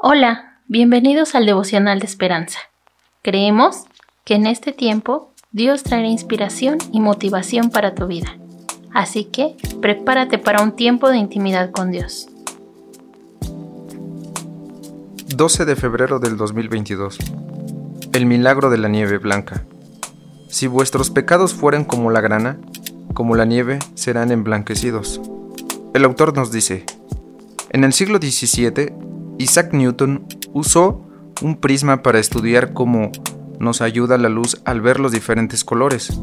Hola, bienvenidos al devocional de esperanza. Creemos que en este tiempo Dios traerá inspiración y motivación para tu vida. Así que prepárate para un tiempo de intimidad con Dios. 12 de febrero del 2022. El milagro de la nieve blanca. Si vuestros pecados fueran como la grana, como la nieve serán emblanquecidos. El autor nos dice, en el siglo XVII Isaac Newton usó un prisma para estudiar cómo nos ayuda la luz al ver los diferentes colores.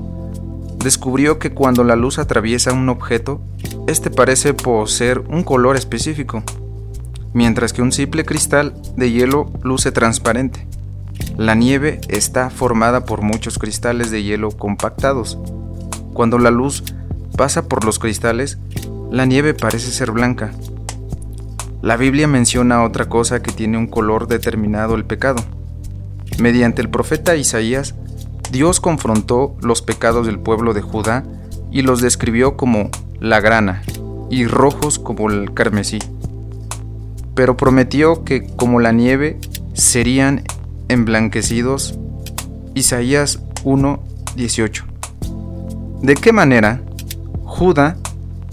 Descubrió que cuando la luz atraviesa un objeto, este parece poseer un color específico, mientras que un simple cristal de hielo luce transparente. La nieve está formada por muchos cristales de hielo compactados. Cuando la luz pasa por los cristales, la nieve parece ser blanca, la Biblia menciona otra cosa que tiene un color determinado el pecado. Mediante el profeta Isaías, Dios confrontó los pecados del pueblo de Judá y los describió como la grana y rojos como el carmesí. Pero prometió que como la nieve serían emblanquecidos. Isaías 1:18. ¿De qué manera Judá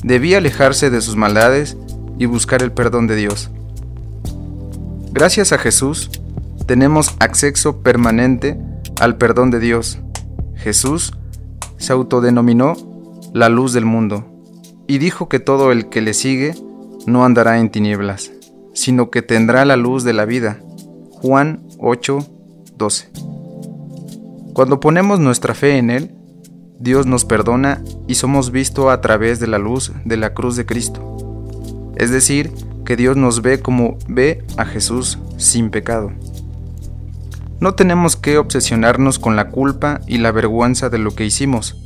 debía alejarse de sus maldades y buscar el perdón de Dios. Gracias a Jesús, tenemos acceso permanente al perdón de Dios. Jesús se autodenominó la luz del mundo y dijo que todo el que le sigue no andará en tinieblas, sino que tendrá la luz de la vida. Juan 8, 12. Cuando ponemos nuestra fe en Él, Dios nos perdona y somos vistos a través de la luz de la cruz de Cristo. Es decir, que Dios nos ve como ve a Jesús sin pecado. No tenemos que obsesionarnos con la culpa y la vergüenza de lo que hicimos,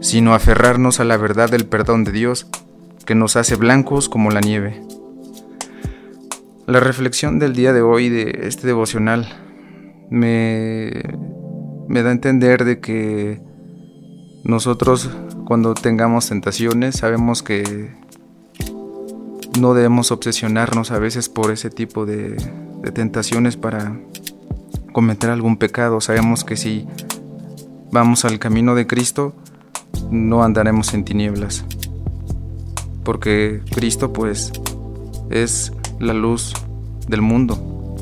sino aferrarnos a la verdad del perdón de Dios, que nos hace blancos como la nieve. La reflexión del día de hoy de este devocional me, me da a entender de que nosotros cuando tengamos tentaciones sabemos que no debemos obsesionarnos a veces por ese tipo de, tentaciones para cometer algún pecado. Sabemos que si vamos al camino de Cristo, no andaremos en tinieblas. Porque Cristo pues es la luz del mundo.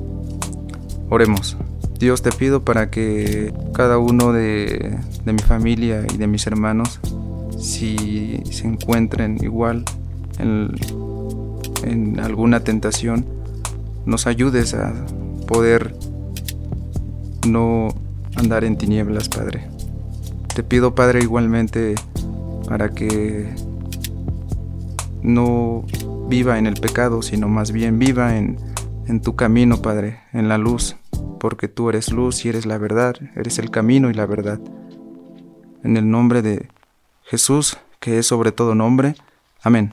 Oremos. Dios te pido para que cada uno de, mi familia y de mis hermanos, si se encuentren igual en, en alguna tentación, nos ayudes a poder no andar en tinieblas, Padre. Te pido, Padre, igualmente para que no viva en el pecado, sino más bien viva en, en tu camino, Padre, en la luz, porque tú eres luz y eres la verdad, eres el camino y la verdad. En el nombre de Jesús, que es sobre todo nombre. Amén.